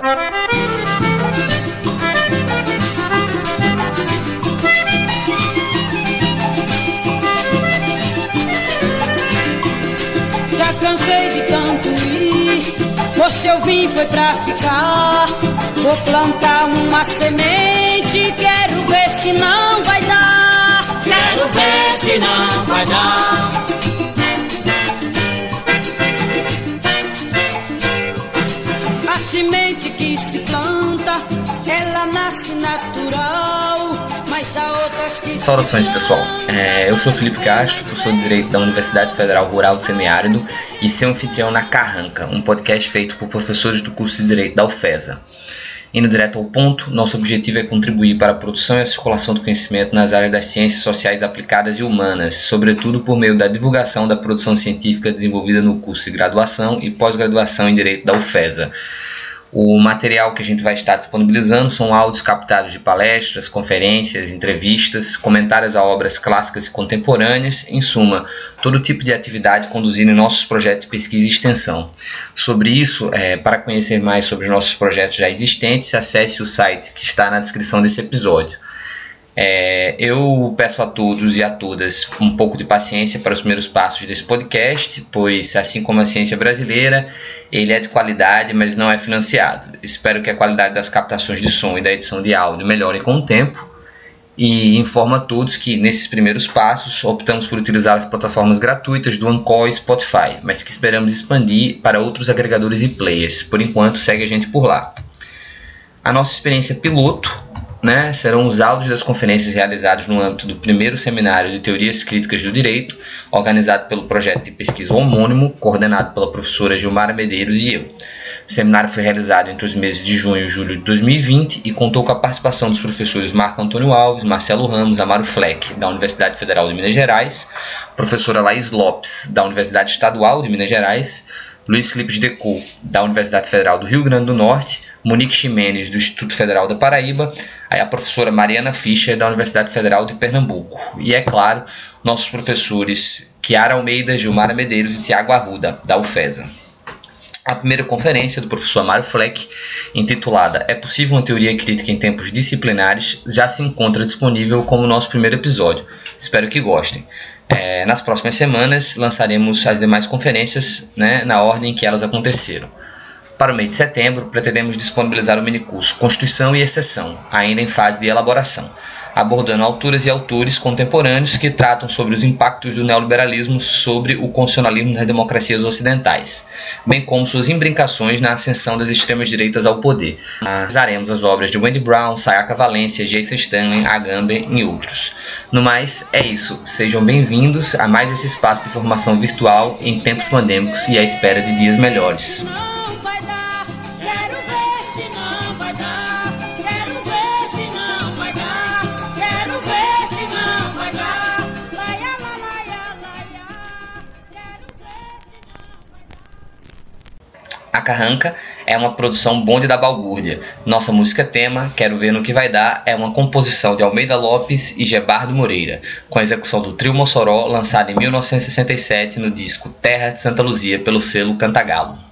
Já cansei de tanto ir, você eu vim foi pra ficar. Vou plantar uma semente, quero ver se não vai dar. Quero ver se não vai dar. Se planta, ela nasce natural. Mas há outras que. Saudações pessoal, é, eu sou Felipe Castro, professor de Direito da Universidade Federal Rural do Semiárido e seu anfitrião na Carranca, um podcast feito por professores do curso de Direito da UFESA. Indo direto ao ponto, nosso objetivo é contribuir para a produção e a circulação do conhecimento nas áreas das ciências sociais aplicadas e humanas, sobretudo por meio da divulgação da produção científica desenvolvida no curso de graduação e pós-graduação em Direito da UFESA. O material que a gente vai estar disponibilizando são áudios captados de palestras, conferências, entrevistas, comentários a obras clássicas e contemporâneas, em suma, todo tipo de atividade conduzida em nossos projetos de pesquisa e extensão. Sobre isso, é, para conhecer mais sobre os nossos projetos já existentes, acesse o site que está na descrição desse episódio. É, eu peço a todos e a todas um pouco de paciência para os primeiros passos desse podcast, pois, assim como a ciência brasileira, ele é de qualidade, mas não é financiado. Espero que a qualidade das captações de som e da edição de áudio melhore com o tempo. E informo a todos que, nesses primeiros passos, optamos por utilizar as plataformas gratuitas do Anchor e Spotify, mas que esperamos expandir para outros agregadores e players. Por enquanto, segue a gente por lá. A nossa experiência piloto né, serão os áudios das conferências realizadas no âmbito do primeiro seminário de Teorias Críticas do Direito, organizado pelo projeto de pesquisa homônimo, coordenado pela professora Gilmara Medeiros e eu. O seminário foi realizado entre os meses de junho e julho de 2020 e contou com a participação dos professores Marco Antônio Alves, Marcelo Ramos, Amaro Fleck, da Universidade Federal de Minas Gerais, professora Laís Lopes, da Universidade Estadual de Minas Gerais, Luiz Felipe de Deco, da Universidade Federal do Rio Grande do Norte, Monique Ximenes, do Instituto Federal da Paraíba, aí a professora Mariana Fischer, da Universidade Federal de Pernambuco. E, é claro, nossos professores Kiara Almeida, Gilmara Medeiros e Tiago Arruda, da UFESA. A primeira conferência do professor Mário Fleck, intitulada É possível uma teoria crítica em tempos disciplinares, já se encontra disponível como nosso primeiro episódio. Espero que gostem. É, nas próximas semanas lançaremos as demais conferências né, na ordem que elas aconteceram. Para o mês de setembro, pretendemos disponibilizar o minicurso Constituição e Exceção, ainda em fase de elaboração, abordando autoras e autores contemporâneos que tratam sobre os impactos do neoliberalismo sobre o constitucionalismo nas democracias ocidentais, bem como suas imbricações na ascensão das extremas direitas ao poder. Analisaremos as obras de Wendy Brown, Sayaka Valência, Jason Stanley, Agamben e outros. No mais, é isso. Sejam bem-vindos a mais esse espaço de formação virtual em tempos pandêmicos e à espera de dias melhores. Carranca é uma produção bonde da balbúrdia. Nossa música tema, Quero Ver No Que Vai Dar, é uma composição de Almeida Lopes e Gebardo Moreira, com a execução do Trio Mossoró, lançada em 1967 no disco Terra de Santa Luzia pelo selo Cantagalo.